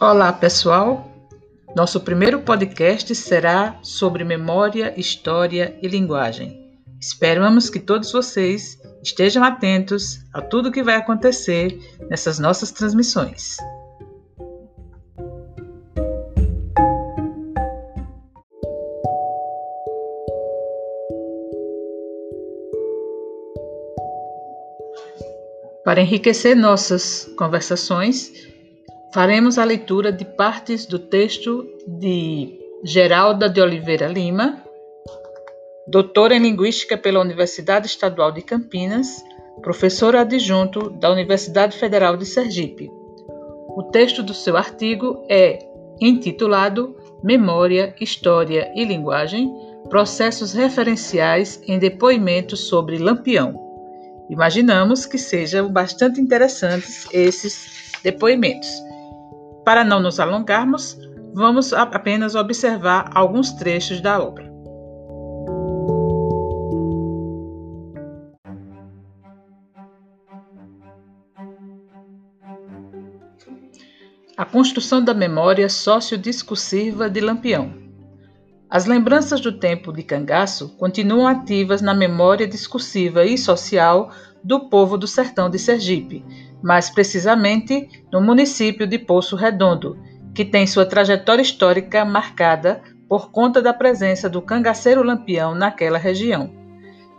Olá, pessoal! Nosso primeiro podcast será sobre memória, história e linguagem. Esperamos que todos vocês estejam atentos a tudo que vai acontecer nessas nossas transmissões. Para enriquecer nossas conversações, faremos a leitura de partes do texto de Geralda de Oliveira Lima, doutora em Linguística pela Universidade Estadual de Campinas, professora adjunto da Universidade Federal de Sergipe. O texto do seu artigo é intitulado Memória, História e Linguagem Processos referenciais em depoimentos sobre Lampião. Imaginamos que sejam bastante interessantes esses depoimentos. Para não nos alongarmos, vamos apenas observar alguns trechos da obra. A construção da memória sociodiscursiva de Lampião. As lembranças do tempo de cangaço continuam ativas na memória discursiva e social do povo do sertão de Sergipe, mais precisamente no município de Poço Redondo, que tem sua trajetória histórica marcada por conta da presença do cangaceiro lampião naquela região.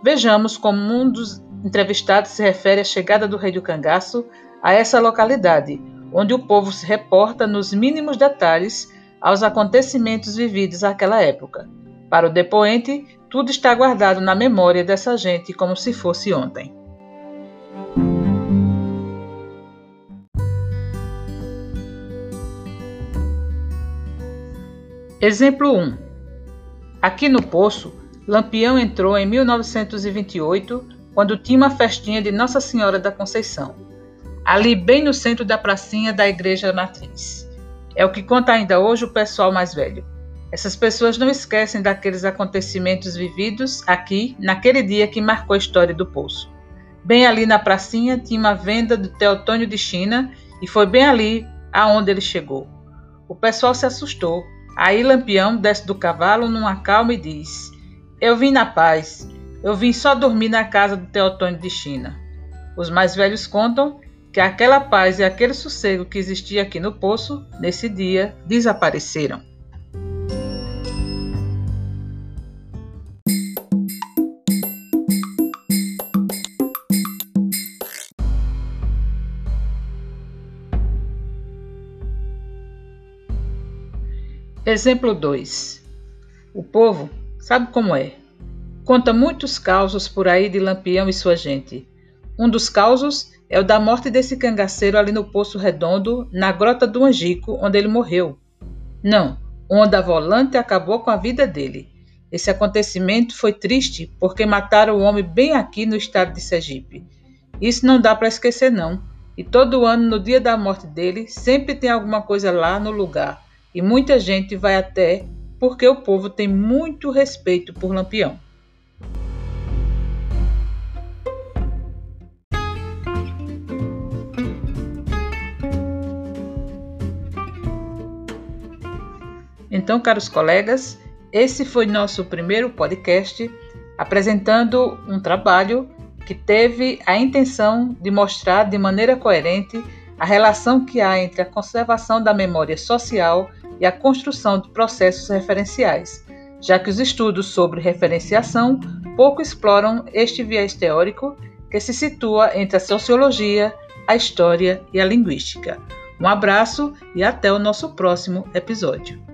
Vejamos como um dos entrevistados se refere à chegada do rei do cangaço a essa localidade, onde o povo se reporta nos mínimos detalhes aos acontecimentos vividos naquela época. Para o depoente, tudo está guardado na memória dessa gente como se fosse ontem. Exemplo 1. Aqui no Poço, Lampião entrou em 1928, quando tinha uma festinha de Nossa Senhora da Conceição, ali bem no centro da pracinha da Igreja Matriz. É o que conta ainda hoje o pessoal mais velho. Essas pessoas não esquecem daqueles acontecimentos vividos aqui, naquele dia que marcou a história do poço. Bem ali na pracinha tinha uma venda do Teotônio de China e foi bem ali aonde ele chegou. O pessoal se assustou. Aí Lampião desce do cavalo numa calma e diz: Eu vim na paz. Eu vim só dormir na casa do Teotônio de China. Os mais velhos contam que aquela paz e aquele sossego que existia aqui no poço, nesse dia, desapareceram. Exemplo 2. O povo sabe como é. Conta muitos causos por aí de Lampião e sua gente. Um dos causos é o da morte desse cangaceiro ali no Poço Redondo, na Grota do Angico, onde ele morreu. Não, onda volante acabou com a vida dele. Esse acontecimento foi triste porque mataram o homem bem aqui no estado de Sergipe. Isso não dá para esquecer, não. E todo ano, no dia da morte dele, sempre tem alguma coisa lá no lugar. E muita gente vai até porque o povo tem muito respeito por Lampião. Então, caros colegas, esse foi nosso primeiro podcast apresentando um trabalho que teve a intenção de mostrar de maneira coerente a relação que há entre a conservação da memória social e a construção de processos referenciais, já que os estudos sobre referenciação pouco exploram este viés teórico que se situa entre a sociologia, a história e a linguística. Um abraço e até o nosso próximo episódio.